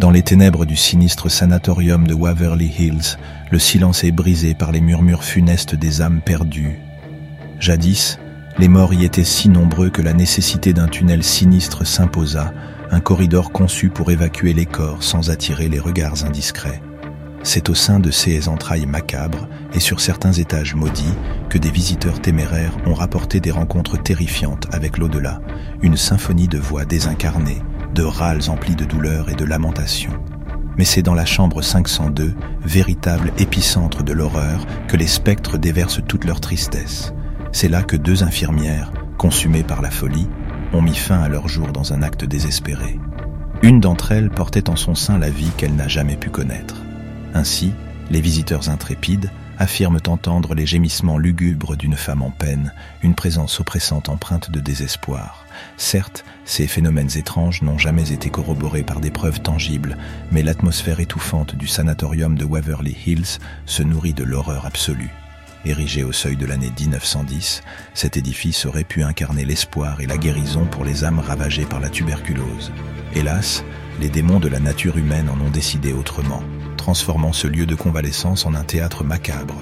Dans les ténèbres du sinistre sanatorium de Waverly Hills, le silence est brisé par les murmures funestes des âmes perdues. Jadis, les morts y étaient si nombreux que la nécessité d'un tunnel sinistre s'imposa, un corridor conçu pour évacuer les corps sans attirer les regards indiscrets. C'est au sein de ces entrailles macabres et sur certains étages maudits que des visiteurs téméraires ont rapporté des rencontres terrifiantes avec l'au-delà, une symphonie de voix désincarnées, de râles emplis de douleur et de lamentations. Mais c'est dans la chambre 502, véritable épicentre de l'horreur, que les spectres déversent toute leur tristesse. C'est là que deux infirmières, consumées par la folie, ont mis fin à leur jour dans un acte désespéré. Une d'entre elles portait en son sein la vie qu'elle n'a jamais pu connaître. Ainsi, les visiteurs intrépides affirment entendre les gémissements lugubres d'une femme en peine, une présence oppressante empreinte de désespoir. Certes, ces phénomènes étranges n'ont jamais été corroborés par des preuves tangibles, mais l'atmosphère étouffante du sanatorium de Waverly Hills se nourrit de l'horreur absolue. Érigé au seuil de l'année 1910, cet édifice aurait pu incarner l'espoir et la guérison pour les âmes ravagées par la tuberculose. Hélas, les démons de la nature humaine en ont décidé autrement transformant ce lieu de convalescence en un théâtre macabre.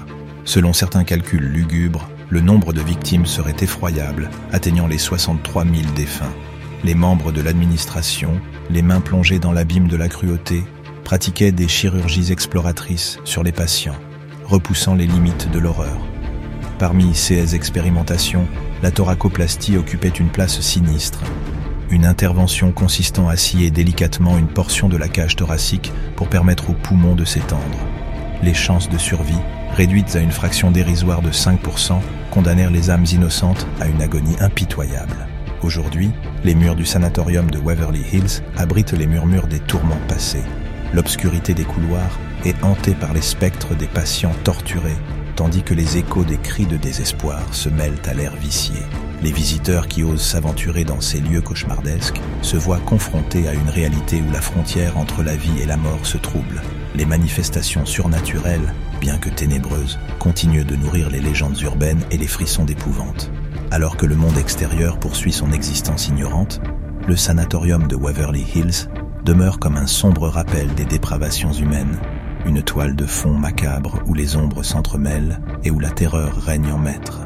Selon certains calculs lugubres, le nombre de victimes serait effroyable, atteignant les 63 000 défunts. Les membres de l'administration, les mains plongées dans l'abîme de la cruauté, pratiquaient des chirurgies exploratrices sur les patients, repoussant les limites de l'horreur. Parmi ces expérimentations, la thoracoplastie occupait une place sinistre, une intervention consistant à scier délicatement une portion de la cage thoracique pour permettre aux poumons de s'étendre. Les chances de survie, réduites à une fraction dérisoire de 5%, condamnèrent les âmes innocentes à une agonie impitoyable. Aujourd'hui, les murs du sanatorium de Waverly Hills abritent les murmures des tourments passés. L'obscurité des couloirs est hantée par les spectres des patients torturés, tandis que les échos des cris de désespoir se mêlent à l'air vicié. Les visiteurs qui osent s'aventurer dans ces lieux cauchemardesques se voient confrontés à une réalité où la frontière entre la vie et la mort se trouble. Les manifestations surnaturelles, bien que ténébreuses, continuent de nourrir les légendes urbaines et les frissons d'épouvante. Alors que le monde extérieur poursuit son existence ignorante, le sanatorium de Waverly Hills demeure comme un sombre rappel des dépravations humaines, une toile de fond macabre où les ombres s'entremêlent et où la terreur règne en maître.